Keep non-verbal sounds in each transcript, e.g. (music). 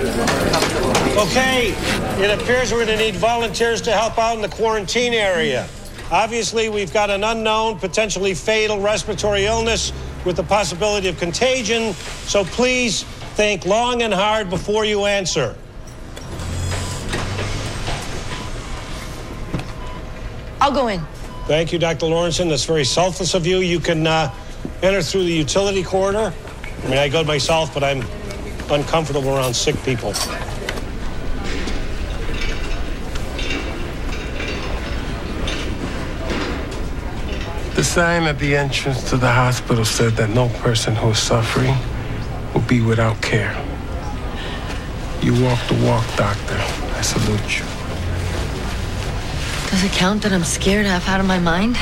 Okay, it appears we're going to need volunteers to help out in the quarantine area. Obviously, we've got an unknown, potentially fatal respiratory illness with the possibility of contagion, so please think long and hard before you answer. I'll go in. Thank you, Dr. Lawrenson. That's very selfless of you. You can uh, enter through the utility corridor. I mean, I go myself, but I'm uncomfortable around sick people. The sign at the entrance to the hospital said that no person who is suffering will be without care. You walk the walk, doctor. I salute you. Does it count that I'm scared half out of my mind?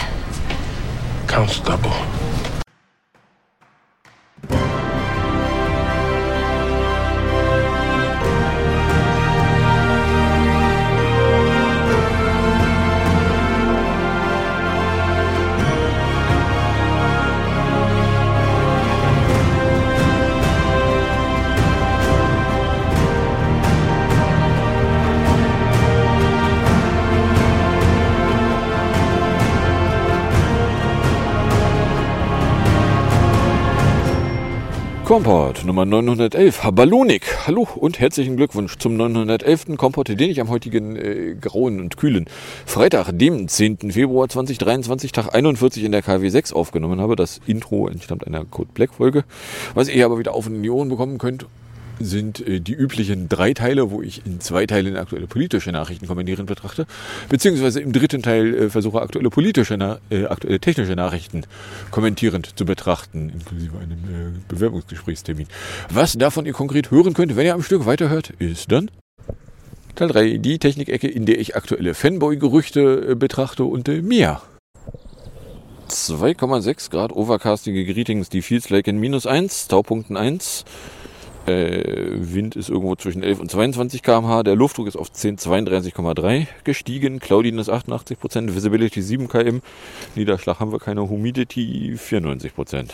Counts double. Kompott Nummer 911, Ballonik. Hallo und herzlichen Glückwunsch zum 911. Kompott, den ich am heutigen äh, grauen und kühlen Freitag, dem 10. Februar 2023, Tag 41 in der KW 6 aufgenommen habe. Das Intro entstammt einer Code Black Folge, was ihr aber wieder auf in die Ohren bekommen könnt sind äh, die üblichen drei Teile, wo ich in zwei Teilen aktuelle politische Nachrichten kommentieren betrachte, beziehungsweise im dritten Teil äh, versuche aktuelle politische, äh, aktuelle technische Nachrichten kommentierend zu betrachten, inklusive einem äh, Bewerbungsgesprächstermin. Was davon ihr konkret hören könnt, wenn ihr am Stück weiterhört, ist dann Teil 3, die Technikecke, in der ich aktuelle Fanboy-Gerüchte äh, betrachte und äh, mehr. 2,6 Grad overcastige Greetings, die Feels like in minus 1, Taupunkten 1. Äh, Wind ist irgendwo zwischen 11 und 22 km/h. Der Luftdruck ist auf 1032,3 gestiegen. Cloudiness 88% Visibility 7 km. Niederschlag haben wir keine. Humidity 94%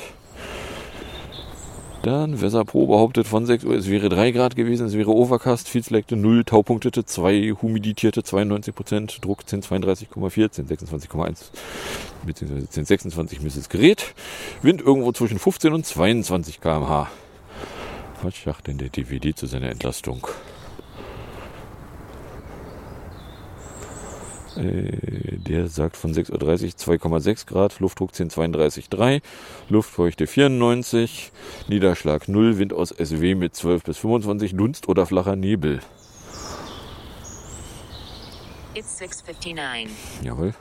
Dann Weser Pro behauptet von 6 Uhr, es wäre 3 Grad gewesen, es wäre Overcast, viel Selecte 0, Taupunktete 2, humiditierte 92% Druck 1032,4, 1026,1 bzw. 1026 misses Gerät. Wind irgendwo zwischen 15 und 22 km/h. Was sagt denn der DVD zu seiner Entlastung? Äh, der sagt von 6.30 Uhr 2,6 Grad, Luftdruck 1032,3, Luftfeuchte 94, Niederschlag 0, Wind aus SW mit 12 bis 25, Dunst oder flacher Nebel. It's 6.59. Jawohl.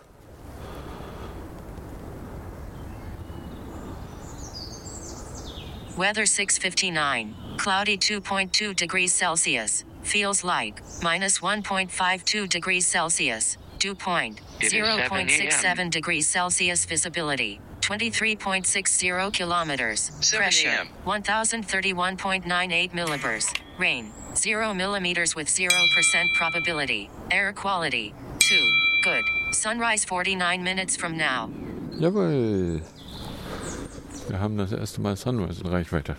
Weather 659. Cloudy 2.2 degrees Celsius. Feels like minus 1.52 degrees Celsius. Dew point 0.67 degrees Celsius. Visibility 23.60 kilometers. Pressure 1031.98 millibars. Rain 0 millimeters with 0% probability. Air quality 2. Good. Sunrise 49 minutes from now. Jawohl. Wir haben das erste Mal Sunrise in Reichweite.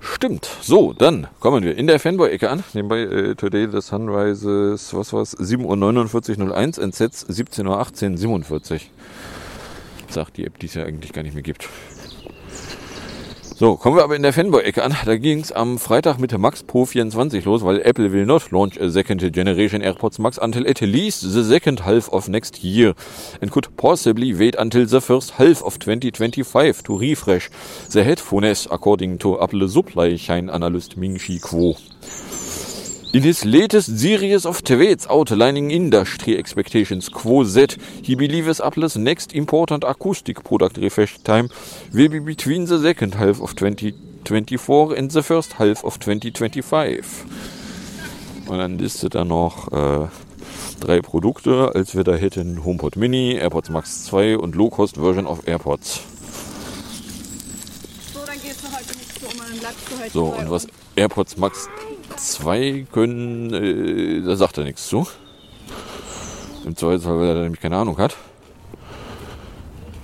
Stimmt. So, dann kommen wir in der Fanboy-Ecke an. Nebenbei äh, Today the Sunrises, was war's? 7.49 Uhr 01, NZ 17.18 Uhr Sagt die App, die es ja eigentlich gar nicht mehr gibt. So, kommen wir aber in der Fanboy-Ecke an. Da ging es am Freitag mit Max Pro 24 los, weil Apple will not launch a second generation AirPods Max until at least the second half of next year and could possibly wait until the first half of 2025 to refresh the headphones, according to Apple supply chain analyst Ming Chi Kuo. In his latest series of tweets outlining industry expectations, Quo Z, he believes Apple's next important acoustic product refresh time will be between the second half of 2024 and the first half of 2025. Und dann listet er noch äh, drei Produkte, als wir da hätten HomePod Mini, AirPods Max 2 und Low-Cost Version of AirPods. So, dann gehst du heute nicht so um einen Platz zu heute So, bei und was AirPods Max 2 können, äh, da sagt er nichts zu. Im Zweifelsfall, weil er da nämlich keine Ahnung hat.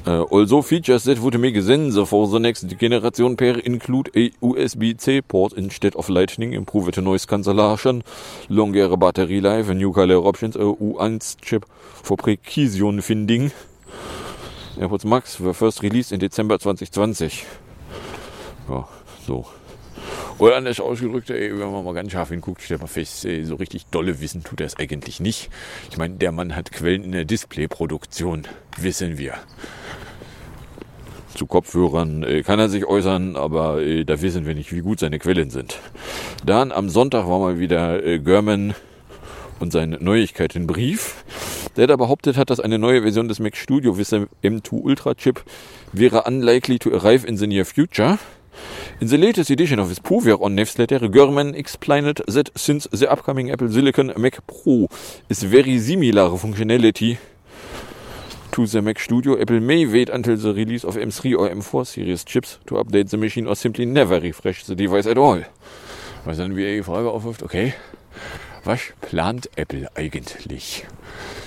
Uh, also features that would make sense for the next generation pair include a USB-C port instead of lightning, improved noise cancellation, longer battery life, new color options, a U1 chip for precision finding. AirPods Max were first released in Dezember 2020. Ja, so. Oder anders ausgedrückt, ey, wenn man mal ganz scharf hinguckt, stellt man fest, ey, so richtig dolle wissen tut er es eigentlich nicht. Ich meine, der Mann hat Quellen in der Displayproduktion, wissen wir. Zu Kopfhörern äh, kann er sich äußern, aber äh, da wissen wir nicht, wie gut seine Quellen sind. Dann am Sonntag war mal wieder äh, German und sein Neuigkeitenbrief, der da behauptet hat, dass eine neue Version des Mac Studio dem M2 Ultra Chip wäre unlikely to arrive in the near future. In the latest edition of his Puvia on newsletter, German explained that since the upcoming Apple Silicon Mac Pro is very similar functionality to the Mac Studio, Apple may wait until the release of M3 or M4 series chips to update the machine or simply never refresh the device at all. Was dann wieder die Frage aufwirft, okay, was plant Apple eigentlich?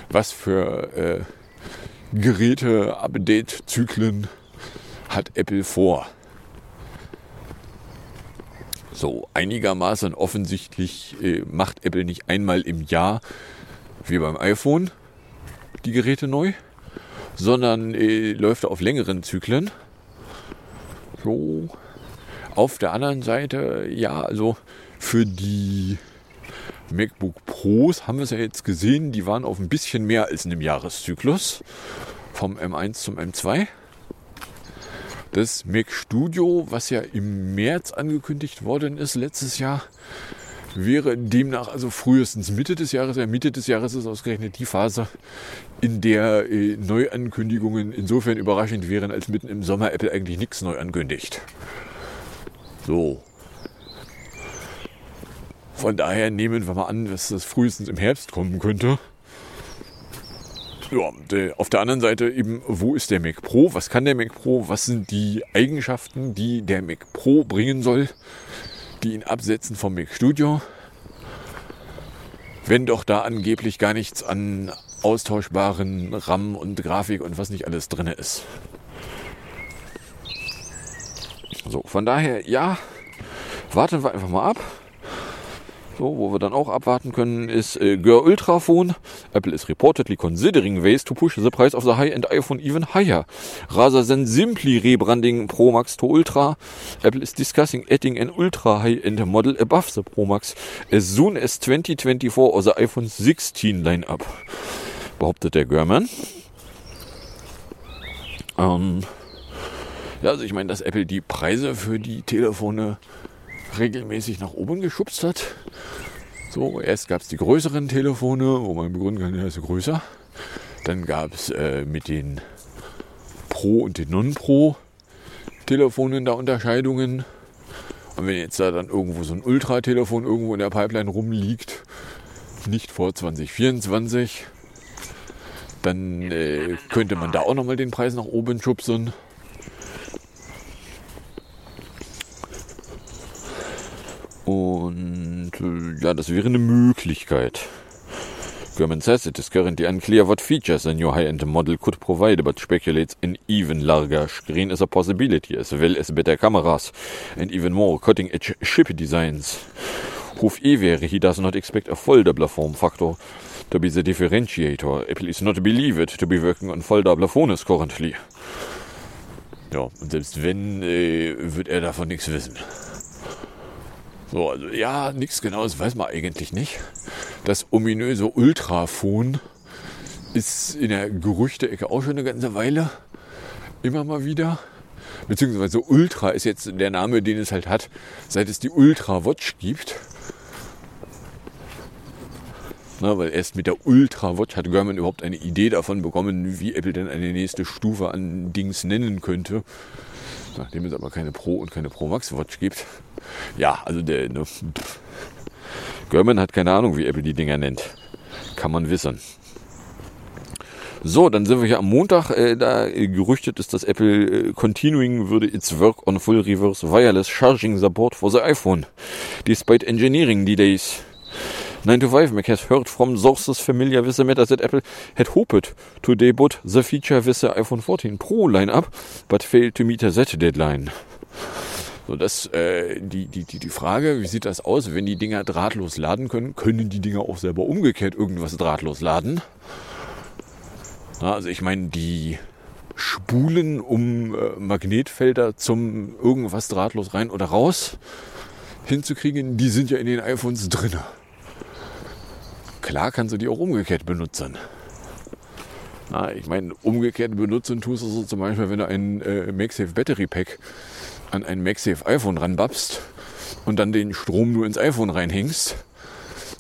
Was für äh, Geräte-Update-Zyklen hat Apple vor? So einigermaßen offensichtlich äh, macht Apple nicht einmal im Jahr wie beim iPhone die Geräte neu, sondern äh, läuft auf längeren Zyklen. So. Auf der anderen Seite, ja, also für die MacBook Pros haben wir es ja jetzt gesehen, die waren auf ein bisschen mehr als einem Jahreszyklus. Vom M1 zum M2. Das Mac Studio, was ja im März angekündigt worden ist letztes Jahr, wäre demnach also frühestens Mitte des Jahres. Ja, Mitte des Jahres ist ausgerechnet die Phase, in der äh, Neuankündigungen insofern überraschend wären, als mitten im Sommer Apple eigentlich nichts neu ankündigt. So. Von daher nehmen wir mal an, dass das frühestens im Herbst kommen könnte. Ja, auf der anderen Seite eben, wo ist der Mac Pro? Was kann der Mac Pro? Was sind die Eigenschaften, die der Mac Pro bringen soll, die ihn absetzen vom Mac Studio? Wenn doch da angeblich gar nichts an austauschbaren RAM und Grafik und was nicht alles drin ist. So, von daher, ja, warten wir einfach mal ab. So, wo wir dann auch abwarten können, ist äh, Gör Ultraphone. Apple is reportedly considering ways to push the price of the high-end iPhone even higher. Rather than simply rebranding Pro Max to Ultra, Apple is discussing adding an ultra high-end model above the Pro Max as soon as 2024 or the iPhone 16 lineup, behauptet der Görman. Ähm, ja, also ich meine, dass Apple die Preise für die Telefone regelmäßig nach oben geschubst hat. So, erst gab es die größeren Telefone, wo man begründen kann, ja, ist größer. Dann gab es äh, mit den Pro und den Non-Pro Telefonen da Unterscheidungen. Und wenn jetzt da dann irgendwo so ein Ultra-Telefon irgendwo in der Pipeline rumliegt, nicht vor 2024, dann äh, könnte man da auch nochmal den Preis nach oben schubsen. Und äh, ja, das wäre eine Möglichkeit. German says it is currently unclear what features a new high-end model could provide, but speculates an even larger screen is a possibility, as well as better cameras and even more cutting-edge chip designs. Proof E wäre, he does not expect a foldable form factor to be the differentiator. Apple is not believed to be working on foldable phones currently. Ja, und selbst wenn, äh, wird er davon nichts wissen. So, also ja, nichts Genaues weiß man eigentlich nicht. Das ominöse Ultrafon ist in der Gerüchte-Ecke auch schon eine ganze Weile. Immer mal wieder. Beziehungsweise Ultra ist jetzt der Name, den es halt hat, seit es die Ultra Watch gibt. Na, weil erst mit der Ultra Watch hat German überhaupt eine Idee davon bekommen, wie Apple denn eine nächste Stufe an Dings nennen könnte. Nachdem es aber keine Pro und keine Pro Max Watch gibt. Ja, also der ne, German hat keine Ahnung, wie Apple die Dinger nennt. Kann man wissen. So, dann sind wir hier am Montag. Äh, da gerüchtet ist, dass Apple äh, continuing würde its work on full reverse wireless charging support for the iPhone, despite engineering delays. 9 to 5 Mac has heard from sources familiar with the matter that Apple had hoped to debut the feature with the iPhone 14 Pro lineup, but failed to meet that deadline. So, das, äh, die, die, die, die Frage, wie sieht das aus, wenn die Dinger drahtlos laden können? Können die Dinger auch selber umgekehrt irgendwas drahtlos laden? Na, also ich meine, die Spulen um äh, Magnetfelder zum irgendwas drahtlos rein oder raus hinzukriegen, die sind ja in den iPhones drin. Klar kannst du die auch umgekehrt benutzen. Na, ich meine, umgekehrt benutzen tust du so zum Beispiel, wenn du ein äh, MagSafe Battery Pack an ein MagSafe iPhone ranbapst und dann den Strom nur ins iPhone reinhängst,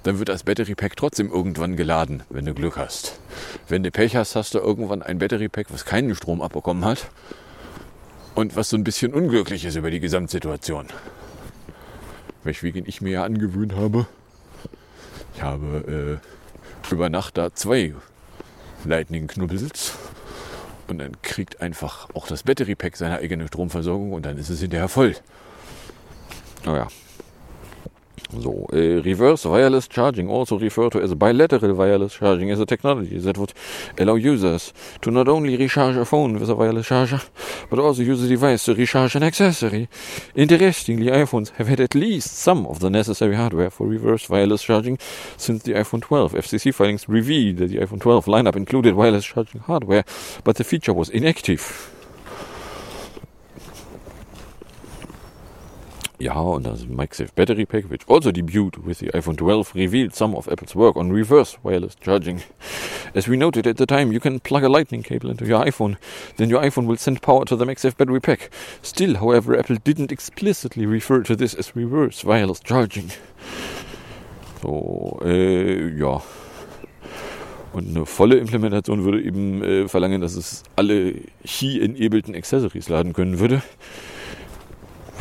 dann wird das Battery Pack trotzdem irgendwann geladen, wenn du Glück hast. Wenn du Pech hast, hast du irgendwann ein Battery Pack, was keinen Strom abbekommen hat und was so ein bisschen unglücklich ist über die Gesamtsituation. Weswegen ich mir ja angewöhnt habe, ich habe äh, über Nacht da zwei Lightning-Knubbels und dann kriegt einfach auch das Battery Pack seine eigene Stromversorgung und dann ist es hinterher voll. Naja. So, uh, reverse wireless charging, also referred to as bilateral wireless charging, is a technology that would allow users to not only recharge a phone with a wireless charger, but also use the device to recharge an accessory. Interestingly, iPhones have had at least some of the necessary hardware for reverse wireless charging since the iPhone 12. FCC filings revealed that the iPhone 12 lineup included wireless charging hardware, but the feature was inactive. Ja, und das MagSafe Battery Pack, which also debuted with the iPhone 12, revealed some of Apple's work on reverse wireless charging. As we noted at the time, you can plug a lightning cable into your iPhone, then your iPhone will send power to the MagSafe battery pack. Still, however, Apple didn't explicitly refer to this as reverse wireless charging. So, äh, ja. Und eine volle Implementation würde eben äh, verlangen, dass es alle Key-enableden Accessories laden können würde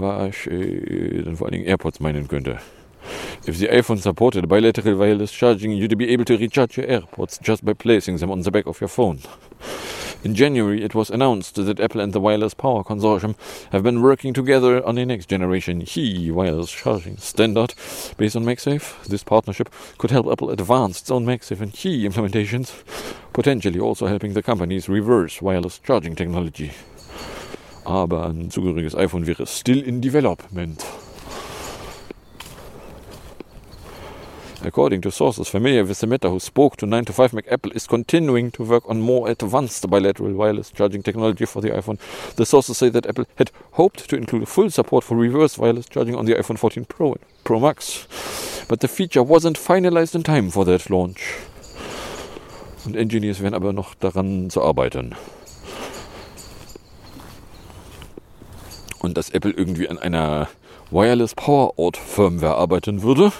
vor allen Dingen AirPods meinen könnte. If the iPhone supported bilateral wireless charging, you'd be able to recharge your AirPods just by placing them on the back of your phone. In January, it was announced that Apple and the Wireless Power Consortium have been working together on a next generation HE wireless charging standard based on MagSafe. This partnership could help Apple advance its own MagSafe and HE implementations, potentially also helping the companies reverse wireless charging technology. Aber ein zugehöriges iPhone wäre still in development. According to sources familiar with the matter who spoke to 9to5Mac, Apple is continuing to work on more advanced bilateral wireless charging technology for the iPhone. The sources say that Apple had hoped to include full support for reverse wireless charging on the iPhone 14 Pro and Pro Max, but the feature wasn't finalized in time for that launch. Und Engineers werden aber noch daran zu arbeiten. Und dass Apple irgendwie an einer Wireless Power Out Firmware arbeiten würde,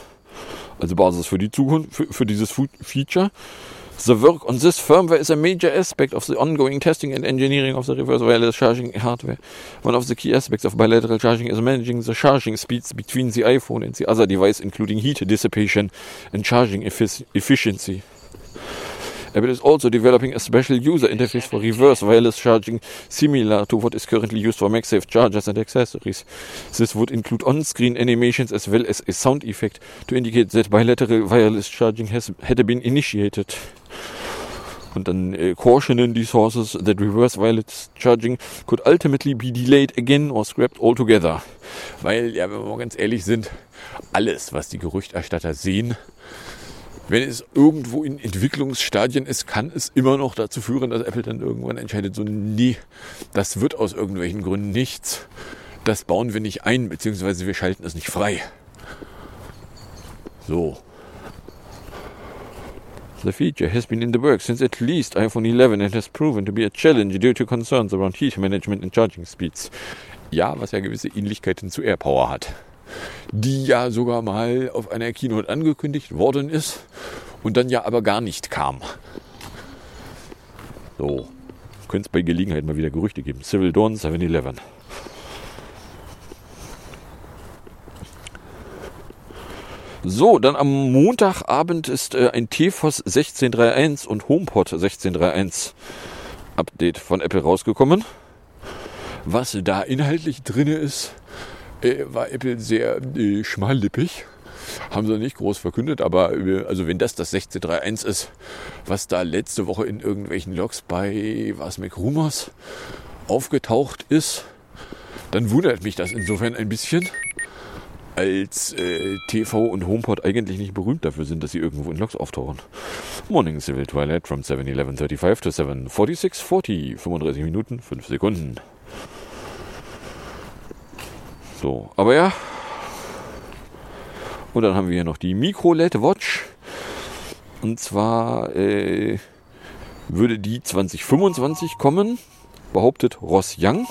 also Basis für die Zukunft, für, für dieses Feature. The work on this firmware is a major aspect of the ongoing testing and engineering of the reverse wireless charging hardware. One of the key aspects of bilateral charging is managing the charging speeds between the iPhone and the other device, including heat dissipation and charging efficiency. Apple is also developing a special user interface for reverse wireless charging, similar to what is currently used for MagSafe chargers and accessories. This would include on-screen animations as well as a sound effect to indicate that bilateral wireless charging has had been initiated. Und dann äh, cautionen die sources that reverse wireless charging could ultimately be delayed again or scrapped altogether. Weil, ja, wenn wir mal ganz ehrlich sind, alles, was die Gerüchterstatter sehen, wenn es irgendwo in Entwicklungsstadien ist, kann es immer noch dazu führen, dass Apple dann irgendwann entscheidet, so nee, das wird aus irgendwelchen Gründen nichts. Das bauen wir nicht ein, beziehungsweise wir schalten es nicht frei. So. The feature has been in the works since at least iPhone 11 and has proven to be a challenge due to concerns around heat management and charging speeds. Ja, was ja gewisse Ähnlichkeiten zu AirPower hat die ja sogar mal auf einer Keynote angekündigt worden ist und dann ja aber gar nicht kam. So, könnte es bei Gelegenheit mal wieder Gerüchte geben. Civil Dawn 7-Eleven. So, dann am Montagabend ist äh, ein TFOS 16.3.1 und HomePod 16.3.1 Update von Apple rausgekommen. Was da inhaltlich drin ist, äh, war Apple sehr äh, schmallippig. haben sie nicht groß verkündet, aber also wenn das das 1631 ist, was da letzte Woche in irgendwelchen Logs bei was McRumors aufgetaucht ist, dann wundert mich das insofern ein bisschen, als äh, TV und HomePod eigentlich nicht berühmt dafür sind, dass sie irgendwo in Logs auftauchen. Morning Civil Twilight from 7.11.35 to 7.46.40, 35 Minuten, 5 Sekunden. So, aber ja. Und dann haben wir hier noch die Micro-LED Watch. Und zwar äh, würde die 2025 kommen, behauptet Ross Young.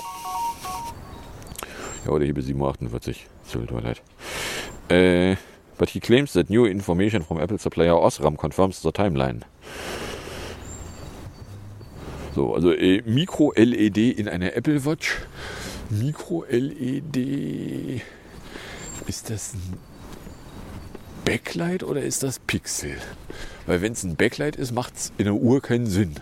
Ja, oder hier bis 7.48 Civil Twilight. Äh, but he claims that new information from Apple supplier Osram confirms the timeline. So, also äh, Micro-LED in einer Apple Watch. Micro-LED. Ist das ein Backlight oder ist das Pixel? Weil wenn es ein Backlight ist, macht es in der Uhr keinen Sinn.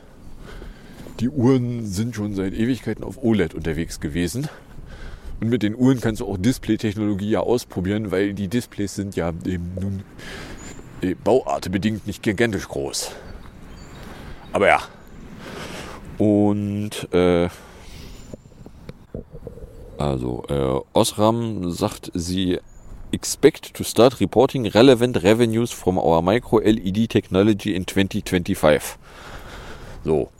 Die Uhren sind schon seit Ewigkeiten auf OLED unterwegs gewesen. Und mit den Uhren kannst du auch Display-Technologie ja ausprobieren, weil die Displays sind ja eben nun äh, bauartebedingt nicht gigantisch groß. Aber ja. Und äh, also äh, Osram sagt, sie expect to start reporting relevant revenues from our micro LED technology in 2025. So.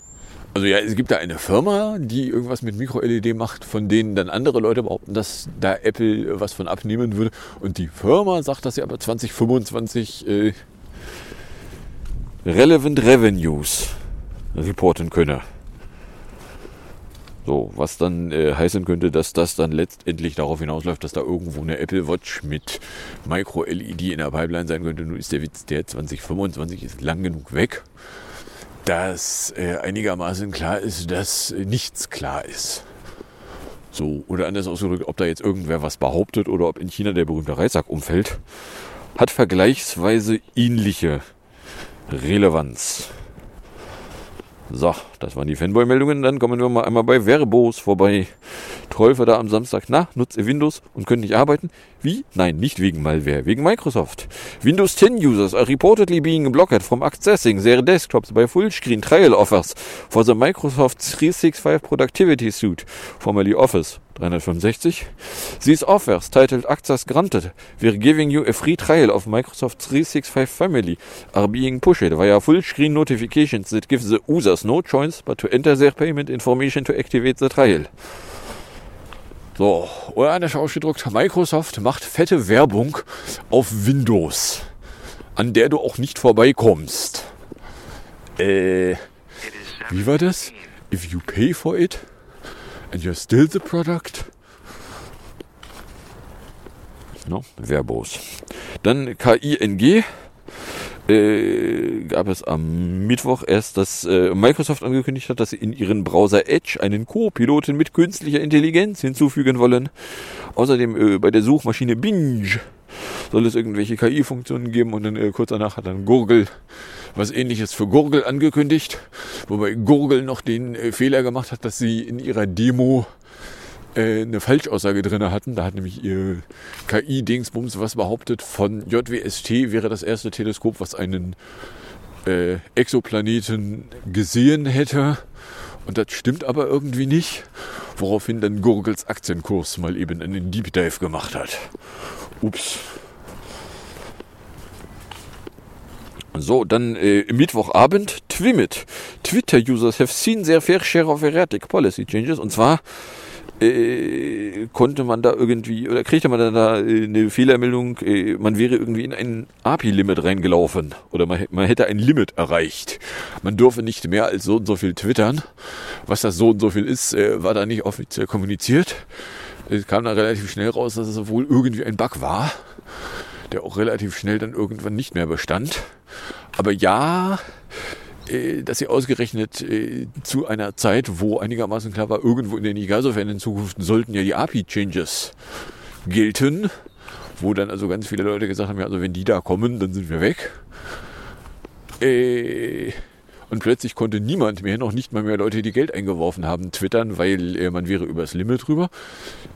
Also ja, es gibt da eine Firma, die irgendwas mit Micro-LED macht, von denen dann andere Leute behaupten, dass da Apple was von abnehmen würde. Und die Firma sagt, dass sie aber 2025 äh, relevant revenues reporten könne. So, was dann äh, heißen könnte, dass das dann letztendlich darauf hinausläuft, dass da irgendwo eine Apple Watch mit Micro-LED in der Pipeline sein könnte. Nun ist der Witz, der 2025 ist lang genug weg dass äh, einigermaßen klar ist, dass äh, nichts klar ist. So, oder anders ausgedrückt, ob da jetzt irgendwer was behauptet oder ob in China der berühmte Reissack umfällt, hat vergleichsweise ähnliche Relevanz. So, das waren die Fanboy-Meldungen. Dann kommen wir mal einmal bei Verbos vorbei. Teufel da am Samstag. Na, nutzt ihr Windows und könnt nicht arbeiten? Wie? Nein, nicht wegen Malware, wegen Microsoft. Windows 10 users are reportedly being blocked from accessing their desktops by full-screen trial offers for the Microsoft 365 Productivity Suite, formerly Office 365. These offers, titled Access Granted, we're giving you a free trial of Microsoft 365 Family, are being pushed via full-screen notifications that give the users no choice but to enter their payment information to activate the trial. So, oder anders ausgedrückt, Microsoft macht fette Werbung auf Windows, an der du auch nicht vorbeikommst. Äh, wie war das? If you pay for it and you're still the product. No, Verbos. Dann KING äh, gab es am Mittwoch erst, dass äh, Microsoft angekündigt hat, dass sie in ihren Browser Edge einen Co-Piloten mit künstlicher Intelligenz hinzufügen wollen. Außerdem äh, bei der Suchmaschine Binge soll es irgendwelche KI-Funktionen geben und dann äh, kurz danach hat dann Gurgel was ähnliches für Gurgel angekündigt, wobei Gurgel noch den äh, Fehler gemacht hat, dass sie in ihrer Demo äh, eine Falschaussage drin hatten. Da hat nämlich ihr KI-Dingsbums was behauptet, von JWST wäre das erste Teleskop, was einen äh, Exoplaneten gesehen hätte. Und das stimmt aber irgendwie nicht. Woraufhin dann Gurgels Aktienkurs mal eben einen Deep Dive gemacht hat. Ups. So, dann äh, Mittwochabend, Twimit. Twitter-Users have seen their fair share of erratic policy changes. Und zwar äh, konnte man da irgendwie oder kriegte man da äh, eine Fehlermeldung, äh, man wäre irgendwie in ein API-Limit reingelaufen oder man, man, hätte ein Limit erreicht. Man dürfe nicht mehr als so und so viel twittern. Was das so und so viel ist, äh, war da nicht offiziell kommuniziert. Es kam da relativ schnell raus, dass es wohl irgendwie ein Bug war, der auch relativ schnell dann irgendwann nicht mehr bestand. Aber ja, dass sie ausgerechnet äh, zu einer Zeit, wo einigermaßen klar war, irgendwo in den Igaso-Fan in Zukunft sollten ja die API-Changes gelten, wo dann also ganz viele Leute gesagt haben, ja, also wenn die da kommen, dann sind wir weg. Äh, Und plötzlich konnte niemand mehr, noch nicht mal mehr Leute, die Geld eingeworfen haben, twittern, weil äh, man wäre übers Limit drüber.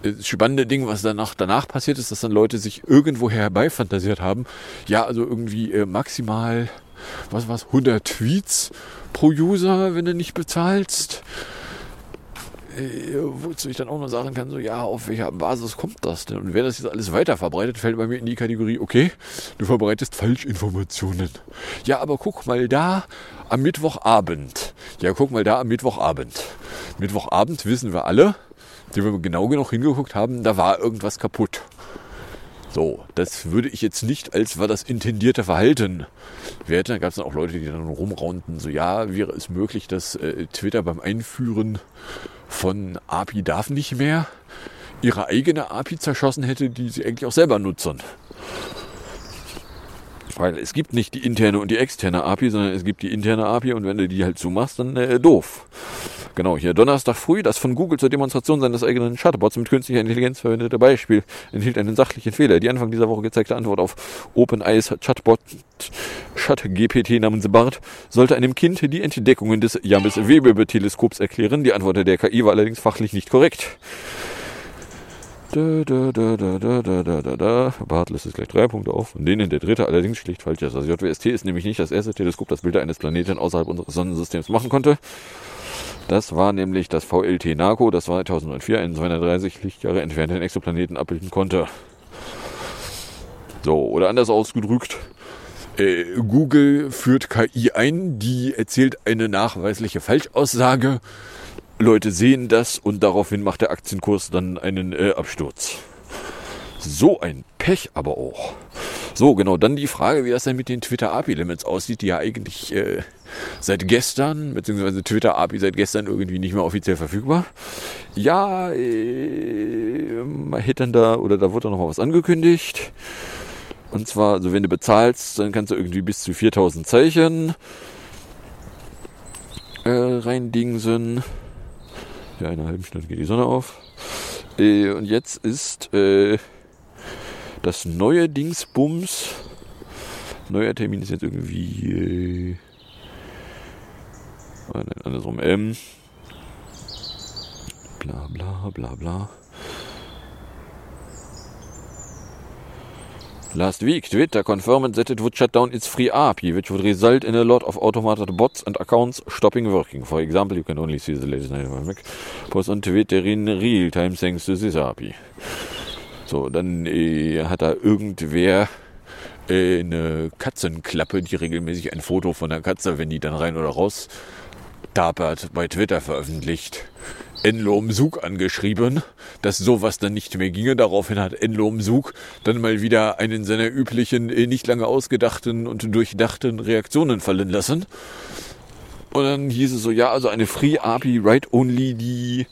Das spannende Ding, was danach, danach passiert ist, dass dann Leute sich irgendwoher herbeifantasiert haben. Ja, also irgendwie äh, maximal, was war's, 100 Tweets pro User, wenn du nicht bezahlst äh, wozu ich dann auch noch sagen kann, so ja, auf welcher Basis kommt das denn? Und wer das jetzt alles weiter verbreitet, fällt bei mir in die Kategorie, okay, du verbreitest Falschinformationen. Ja, aber guck mal da am Mittwochabend. Ja, guck mal da am Mittwochabend. Mittwochabend wissen wir alle, die wir genau genug hingeguckt haben, da war irgendwas kaputt. So, das würde ich jetzt nicht als war das intendierte Verhalten werten. Da gab es dann auch Leute, die dann rumraunten, so ja, wäre es möglich, dass äh, Twitter beim Einführen von API darf nicht mehr ihre eigene API zerschossen hätte, die sie eigentlich auch selber nutzen. Weil es gibt nicht die interne und die externe API, sondern es gibt die interne API und wenn du die halt zumachst, dann äh, doof. Genau, hier Donnerstag früh, das von Google zur Demonstration seines eigenen Chatbots mit künstlicher Intelligenz verwendete Beispiel enthielt einen sachlichen Fehler. Die Anfang dieser Woche gezeigte Antwort auf OpenEyes Chatbot ChatGPT namens BART sollte einem Kind die Entdeckungen des James Webb-Teleskops erklären. Die Antwort der KI war allerdings fachlich nicht korrekt. Da, da, da, da, da, da, da, da, da. Bart lässt es gleich drei Punkte auf, von denen der dritte allerdings schlicht falsch ist. Das JWST ist nämlich nicht das erste Teleskop, das Bilder eines Planeten außerhalb unseres Sonnensystems machen konnte. Das war nämlich das VLT NACO, das 2004 einen 230 Lichtjahre entfernten Exoplaneten abbilden konnte. So, oder anders ausgedrückt, äh, Google führt KI ein, die erzählt eine nachweisliche Falschaussage Leute sehen das und daraufhin macht der Aktienkurs dann einen äh, Absturz. So ein Pech aber auch. So, genau, dann die Frage, wie das denn mit den Twitter-API-Limits aussieht, die ja eigentlich äh, seit gestern, beziehungsweise Twitter-API seit gestern irgendwie nicht mehr offiziell verfügbar. Ja, äh, man hätte dann da, oder da wurde noch mal was angekündigt. Und zwar, also wenn du bezahlst, dann kannst du irgendwie bis zu 4000 Zeichen äh, reindingsen. In einer halben Stunde geht die Sonne auf. Äh, und jetzt ist äh, das neue Dingsbums. Neuer Termin ist jetzt irgendwie. Äh, andersrum. Ähm, bla bla bla bla. Last week, Twitter confirmed that it would shut down its free API, which would result in a lot of automated bots and accounts stopping working. For example, you can only see the latest post on Twitter in real time thanks to this API. So, dann äh, hat da irgendwer äh, eine Katzenklappe, die regelmäßig ein Foto von der Katze, wenn die dann rein oder raus tapert, bei Twitter veröffentlicht. Enlom Sug angeschrieben, dass sowas dann nicht mehr ginge. Daraufhin hat Enlom Sug dann mal wieder einen seiner üblichen, äh, nicht lange ausgedachten und durchdachten Reaktionen fallen lassen. Und dann hieß es so, ja, also eine Free API Write Only, die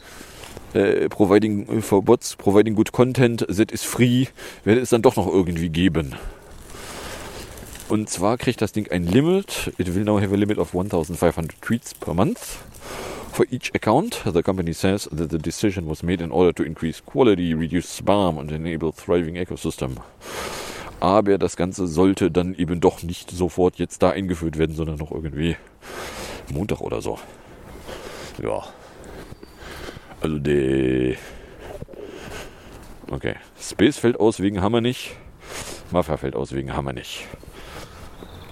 äh, providing äh, for bots, providing good content, that is free, werde es dann doch noch irgendwie geben. Und zwar kriegt das Ding ein Limit. It will now have a limit of 1500 Tweets per month. For each account, the company says that the decision was made in order to increase quality, reduce spam and enable thriving ecosystem. Aber das Ganze sollte dann eben doch nicht sofort jetzt da eingeführt werden, sondern noch irgendwie Montag oder so. Ja. Also der. Okay. Space fällt aus wegen Hammer nicht. Mafia fällt aus wegen Hammer nicht.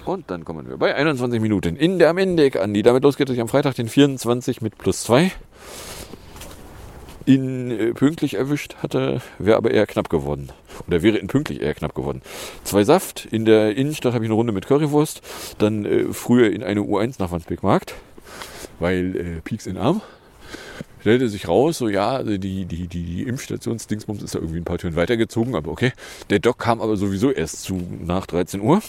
Und dann kommen wir bei 21 Minuten in der Mendeck an, die damit losgeht, dass ich am Freitag den 24 mit plus 2 in äh, pünktlich erwischt hatte, wäre aber eher knapp geworden. Oder wäre in pünktlich eher knapp geworden. Zwei Saft, in der Innenstadt habe ich eine Runde mit Currywurst, dann äh, früher in eine U1 nach Wandsbek-Markt, weil äh, Peaks in Arm. Stellte sich raus, so ja, also die, die, die, die Impfstationsdingsbums ist da irgendwie ein paar Türen weitergezogen, aber okay. Der Doc kam aber sowieso erst zu nach 13 Uhr.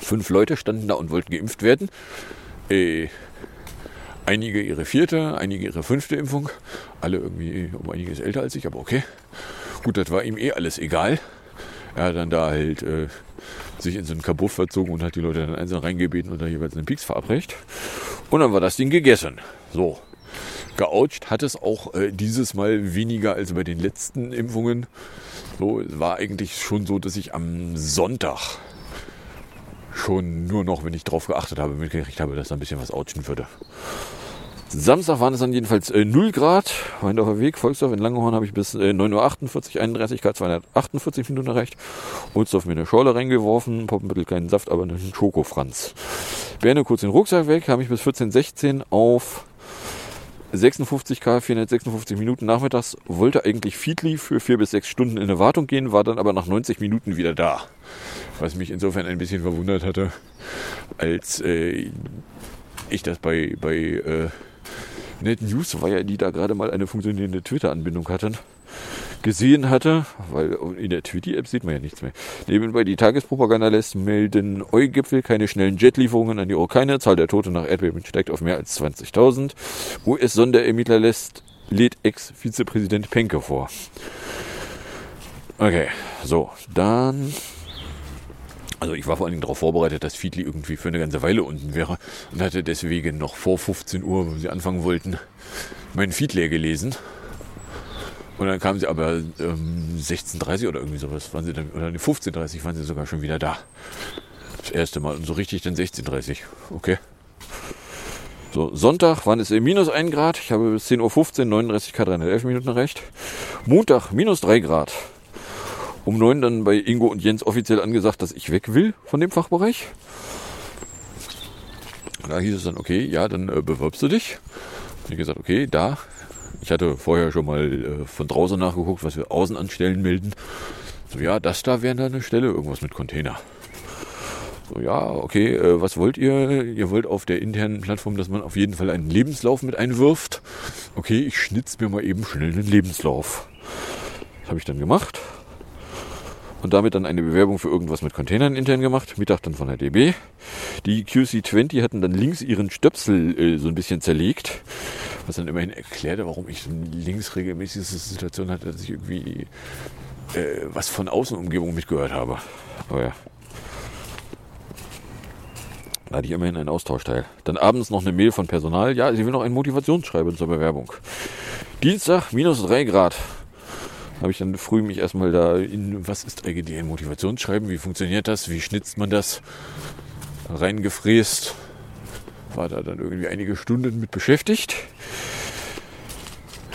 Fünf Leute standen da und wollten geimpft werden. Äh, einige ihre vierte, einige ihre fünfte Impfung. Alle irgendwie um einiges älter als ich, aber okay. Gut, das war ihm eh alles egal. Er hat dann da halt äh, sich in so einen Kabuff verzogen und hat die Leute dann einzeln reingebeten und da jeweils einen Pieks verabreicht. Und dann war das Ding gegessen. So. Geoucht hat es auch äh, dieses Mal weniger als bei den letzten Impfungen. So, es war eigentlich schon so, dass ich am Sonntag schon nur noch, wenn ich drauf geachtet habe, mitgekriegt habe, dass da ein bisschen was autschen würde. Samstag waren es dann jedenfalls äh, 0 Grad. Weindorfer Weg, Volksdorf in Langenhorn habe ich bis äh, 9.48 Uhr, 31 Grad, 248 Minuten erreicht. Ohlsdorf mir eine Schorle reingeworfen, Poppenbüttel keinen Saft, aber einen Schokofranz. Berne kurz den Rucksack weg, habe ich bis 14.16 auf 56 K, 456 Minuten nachmittags, wollte eigentlich Feedly für vier bis sechs Stunden in Erwartung gehen, war dann aber nach 90 Minuten wieder da. Was mich insofern ein bisschen verwundert hatte, als äh, ich das bei, bei äh, Net News, weil ja die da gerade mal eine funktionierende Twitter-Anbindung hatten, gesehen hatte, weil in der Twitter-App sieht man ja nichts mehr. Nebenbei die Tagespropaganda lässt melden Eu-Gipfel keine schnellen Jetlieferungen an die Ukraine. Zahl der Tote nach Erdbeben steigt auf mehr als 20.000. US-Sonderermittler lässt lädt Ex-Vizepräsident Penke vor. Okay, so, dann also ich war vor allen Dingen darauf vorbereitet, dass Feedly irgendwie für eine ganze Weile unten wäre und hatte deswegen noch vor 15 Uhr, wo sie anfangen wollten, meinen Feed leer gelesen. Und dann kamen sie aber ähm, 16.30 oder irgendwie sowas, waren sie dann, oder 15.30 waren sie sogar schon wieder da. Das erste Mal und so richtig dann 16.30 Okay. So, Sonntag waren es minus 1 Grad. Ich habe bis 10.15 Uhr 39 K 311 Minuten erreicht. Montag minus 3 Grad um neun dann bei Ingo und Jens offiziell angesagt, dass ich weg will von dem Fachbereich. Da hieß es dann, okay, ja, dann äh, bewirbst du dich. Und ich gesagt, okay, da. Ich hatte vorher schon mal äh, von draußen nachgeguckt, was wir außen an Stellen melden. So, ja, das da wäre da eine Stelle, irgendwas mit Container. So, ja, okay, äh, was wollt ihr? Ihr wollt auf der internen Plattform, dass man auf jeden Fall einen Lebenslauf mit einwirft. Okay, ich schnitz mir mal eben schnell einen Lebenslauf. Das habe ich dann gemacht und damit dann eine Bewerbung für irgendwas mit Containern intern gemacht. Mittag dann von der DB. Die QC20 hatten dann links ihren Stöpsel äh, so ein bisschen zerlegt, was dann immerhin erklärte, warum ich links regelmäßig diese Situation hatte, dass ich irgendwie äh, was von Außenumgebung mitgehört habe. Aber ja. Da hatte ich immerhin einen Austauschteil. Dann abends noch eine Mail von Personal. Ja, sie will noch ein Motivationsschreiben zur Bewerbung. Dienstag minus 3 Grad habe ich dann früh mich erstmal da in, was ist eigentlich ein Motivationsschreiben, wie funktioniert das, wie schnitzt man das, reingefräst. War da dann irgendwie einige Stunden mit beschäftigt.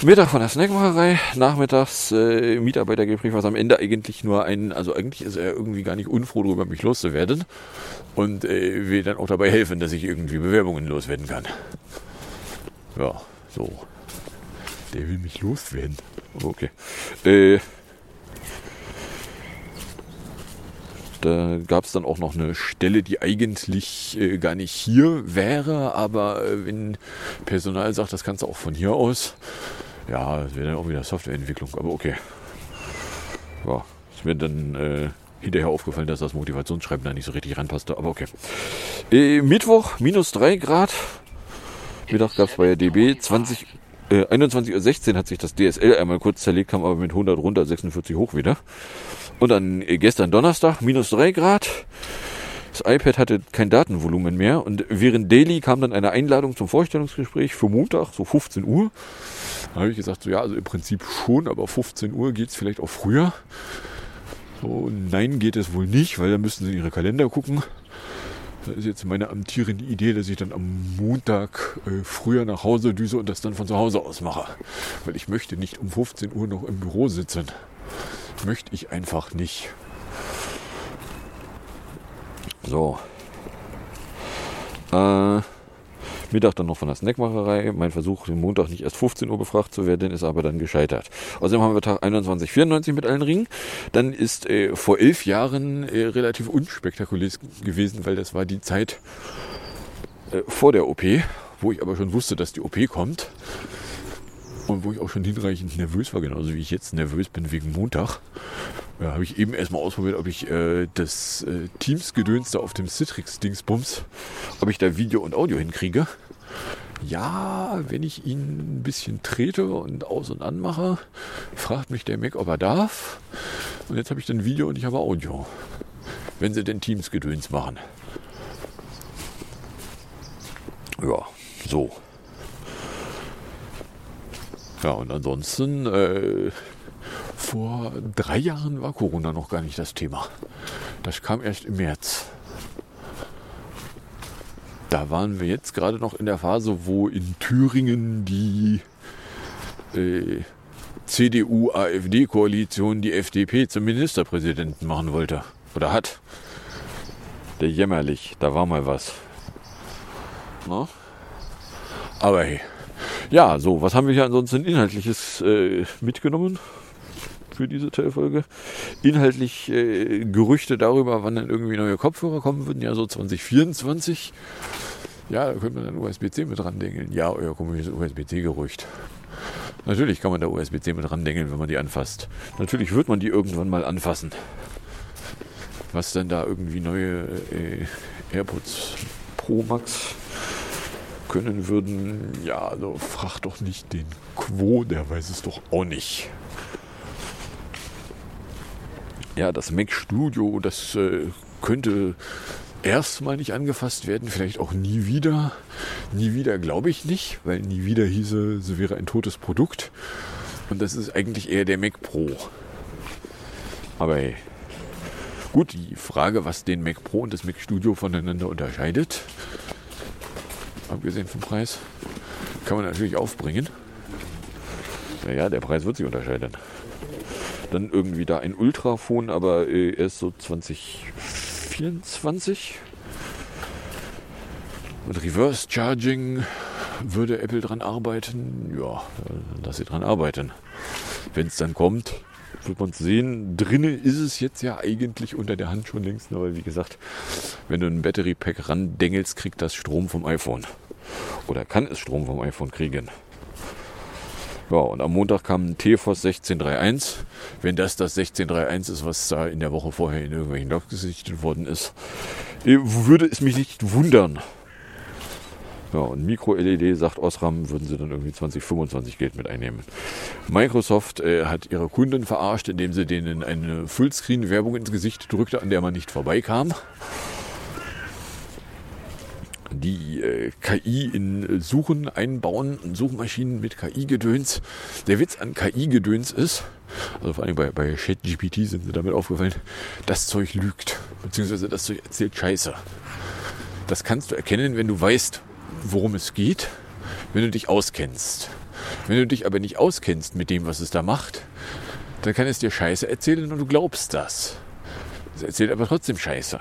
Mittag von der Snackmacherei, nachmittags äh, Mitarbeitergespräch, was am Ende eigentlich nur ein, also eigentlich ist er irgendwie gar nicht unfroh darüber, mich loszuwerden und äh, will dann auch dabei helfen, dass ich irgendwie Bewerbungen loswerden kann. Ja, so. Der will mich loswerden. Okay. Äh, da gab es dann auch noch eine Stelle, die eigentlich äh, gar nicht hier wäre, aber äh, wenn Personal sagt, das kannst du auch von hier aus, ja, das wäre dann auch wieder Softwareentwicklung, aber okay. Ja, ist mir dann äh, hinterher aufgefallen, dass das Motivationsschreiben da nicht so richtig reinpasste, aber okay. Äh, Mittwoch, minus 3 Grad. Mittag gab es bei der DB 20 äh, 21.16 Uhr hat sich das DSL einmal kurz zerlegt, kam aber mit 100 runter, 46 hoch wieder. Und dann äh, gestern Donnerstag, minus 3 Grad. Das iPad hatte kein Datenvolumen mehr und während Daily kam dann eine Einladung zum Vorstellungsgespräch für Montag, so 15 Uhr. Da habe ich gesagt, so ja, also im Prinzip schon, aber 15 Uhr geht es vielleicht auch früher. So, nein, geht es wohl nicht, weil da müssten sie in ihre Kalender gucken. Das ist jetzt meine amtierende Idee, dass ich dann am Montag äh, früher nach Hause düse und das dann von zu Hause aus mache. Weil ich möchte nicht um 15 Uhr noch im Büro sitzen. Möchte ich einfach nicht. So. Äh, Mittag dann noch von der Snackmacherei. Mein Versuch, den Montag nicht erst 15 Uhr befragt zu werden, ist aber dann gescheitert. Außerdem haben wir Tag 21.94 mit allen Ringen. Dann ist äh, vor elf Jahren äh, relativ unspektakulär gewesen, weil das war die Zeit äh, vor der OP, wo ich aber schon wusste, dass die OP kommt. Und wo ich auch schon hinreichend nervös war, genauso wie ich jetzt nervös bin wegen Montag. Ja, habe ich eben erstmal ausprobiert, ob ich äh, das äh, Teams-Gedöns da auf dem Citrix-Dingsbums, ob ich da Video und Audio hinkriege. Ja, wenn ich ihn ein bisschen trete und aus und an mache, fragt mich der Mac, ob er darf. Und jetzt habe ich dann Video und ich habe Audio. Wenn sie denn Teams-Gedöns machen. Ja, so. Ja, und ansonsten, äh, vor drei Jahren war Corona noch gar nicht das Thema. Das kam erst im März. Da waren wir jetzt gerade noch in der Phase, wo in Thüringen die äh, CDU-AfD-Koalition die FDP zum Ministerpräsidenten machen wollte. Oder hat. Der jämmerlich, da war mal was. Na? Aber hey. Ja, so, was haben wir hier ansonsten Inhaltliches äh, mitgenommen für diese Teilfolge? Inhaltlich äh, Gerüchte darüber, wann dann irgendwie neue Kopfhörer kommen würden, ja so 2024. Ja, da könnte man dann USB-C mit dran denken. Ja, euer komisches USB-C-Gerücht. Natürlich kann man da USB-C mit dran denken, wenn man die anfasst. Natürlich wird man die irgendwann mal anfassen. Was denn da irgendwie neue äh, AirPods Pro Max können würden, ja, also frag doch nicht den Quo, der weiß es doch auch nicht. Ja, das Mac Studio, das äh, könnte erstmal nicht angefasst werden, vielleicht auch nie wieder. Nie wieder glaube ich nicht, weil nie wieder hieße, es wäre ein totes Produkt. Und das ist eigentlich eher der Mac Pro. Aber hey. Gut, die Frage, was den Mac Pro und das Mac Studio voneinander unterscheidet, abgesehen vom Preis, kann man natürlich aufbringen. Naja, der Preis wird sich unterscheiden. Dann irgendwie da ein Ultraphone, aber äh, erst so 2024. Mit Reverse Charging würde Apple dran arbeiten. Ja, lass sie dran arbeiten. Wenn es dann kommt, wird man sehen. Drinnen ist es jetzt ja eigentlich unter der Hand schon längst, aber wie gesagt, wenn du ein Battery Pack randengelst, kriegt das Strom vom iPhone. Oder kann es Strom vom iPhone kriegen. Ja, und am Montag kam ein TFOS 1631. Wenn das das 1631 ist, was da in der Woche vorher in irgendwelchen Logs gesichtet worden ist, äh, würde es mich nicht wundern. Ja, und Micro-LED, sagt Osram, würden sie dann irgendwie 2025 Geld mit einnehmen. Microsoft äh, hat ihre Kunden verarscht, indem sie denen eine Fullscreen-Werbung ins Gesicht drückte, an der man nicht vorbeikam die äh, KI in Suchen einbauen, Suchmaschinen mit KI-Gedöns. Der Witz an KI-Gedöns ist, also vor allem bei, bei ChatGPT sind sie damit aufgefallen, das Zeug lügt, beziehungsweise das Zeug erzählt Scheiße. Das kannst du erkennen, wenn du weißt, worum es geht, wenn du dich auskennst. Wenn du dich aber nicht auskennst mit dem, was es da macht, dann kann es dir Scheiße erzählen und du glaubst das. Es erzählt aber trotzdem Scheiße.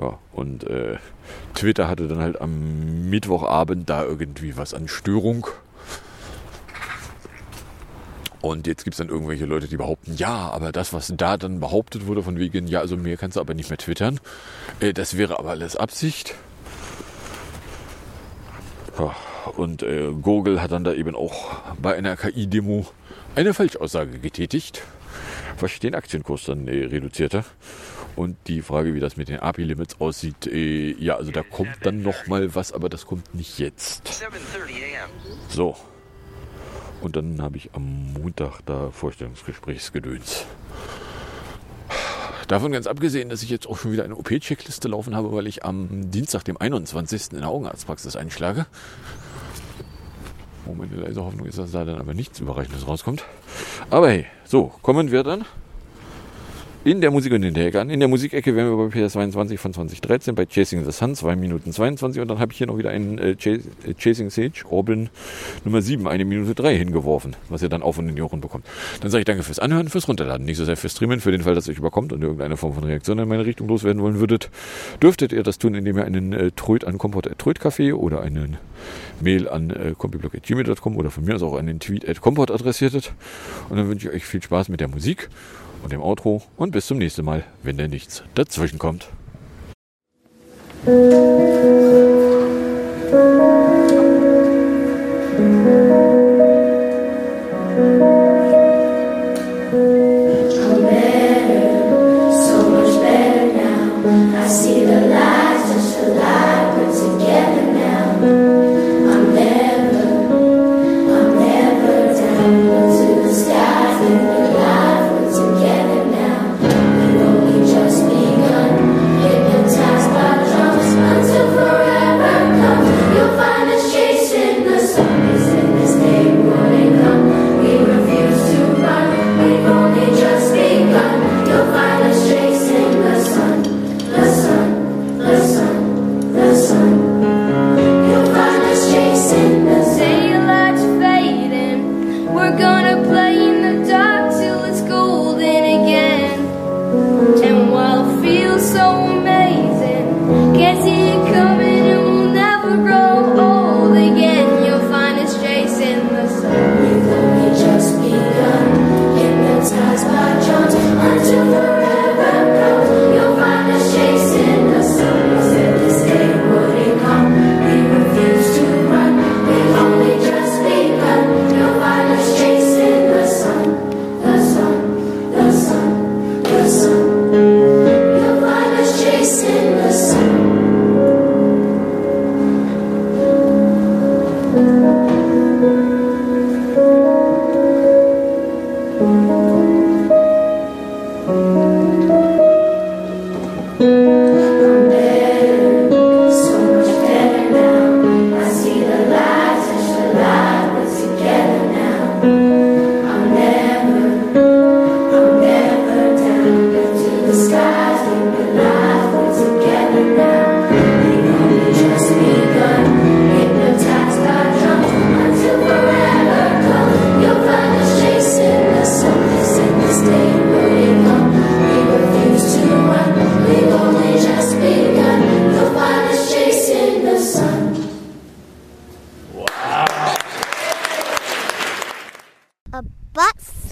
Ja, und äh, Twitter hatte dann halt am Mittwochabend da irgendwie was an Störung. Und jetzt gibt es dann irgendwelche Leute, die behaupten, ja, aber das, was da dann behauptet wurde, von wegen, ja, also mir kannst du aber nicht mehr twittern, äh, das wäre aber alles Absicht. Und äh, Google hat dann da eben auch bei einer KI-Demo eine Falschaussage getätigt, was den Aktienkurs dann äh, reduzierte. Und die Frage, wie das mit den API-Limits aussieht, äh, ja, also da kommt dann noch mal was, aber das kommt nicht jetzt. So. Und dann habe ich am Montag da Vorstellungsgesprächsgedöns. Davon ganz abgesehen, dass ich jetzt auch schon wieder eine OP-Checkliste laufen habe, weil ich am Dienstag, dem 21. in der Augenarztpraxis einschlage. Oh, meine leise Hoffnung ist, dass da dann aber nichts Überreichendes rauskommt. Aber hey, so, kommen wir dann in der Musik und in der Ecke an. In der Musikecke wären wir bei PS22 von 2013 bei Chasing the Sun, 2 Minuten 22. Und dann habe ich hier noch wieder einen äh, äh, Chasing Sage Orban Nummer 7, 1 Minute 3 hingeworfen, was ihr dann auf und in die Ohren bekommt. Dann sage ich danke fürs Anhören, fürs Runterladen, nicht so sehr fürs Streamen, für den Fall, dass es euch überkommt und irgendeine Form von Reaktion in meine Richtung loswerden wollen würdet. Dürftet ihr das tun, indem ihr einen äh, Tröd an Kompott Café oder einen Mail an äh, compiblog.gmail.com oder von mir aus auch einen Tweet at Kompott adressiertet. Und dann wünsche ich euch viel Spaß mit der Musik und dem Outro und bis zum nächsten Mal, wenn denn nichts dazwischen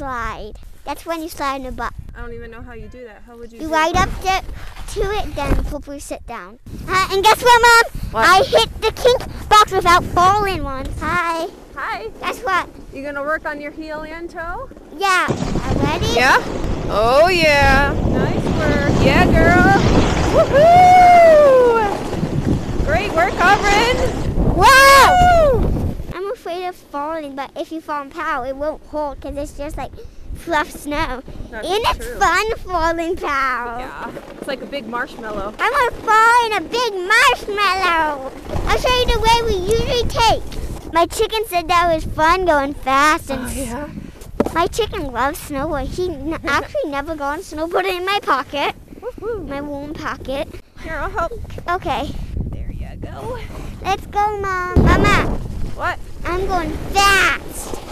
slide. That's when you slide in a butt. I don't even know how you do that. How would you? You ride that? up to, to it, then hopefully sit down. Uh, and guess what, Mom? What? I hit the kink box without falling once. Hi. Hi. Guess what? You gonna work on your heel and toe? Yeah. Are ready? Yeah. Oh yeah. Nice work. Yeah, girl. Woohoo! Great work, Aubryn. Whoa! I'm afraid of falling, but if you fall in pow, it won't hold because it's just like fluff snow. That's and it's true. fun falling pow. Yeah. It's like a big marshmallow. I want to fall in a big marshmallow. I'll show you the way we usually take. My chicken said that was fun going fast and Oh yeah. my chicken loves snowboard. He n- (laughs) actually never gone snowboarding in my pocket, Woohoo. my warm pocket. Here, I'll help. Okay, There you go. let's go, Mom. Mama, What? I'm going fast.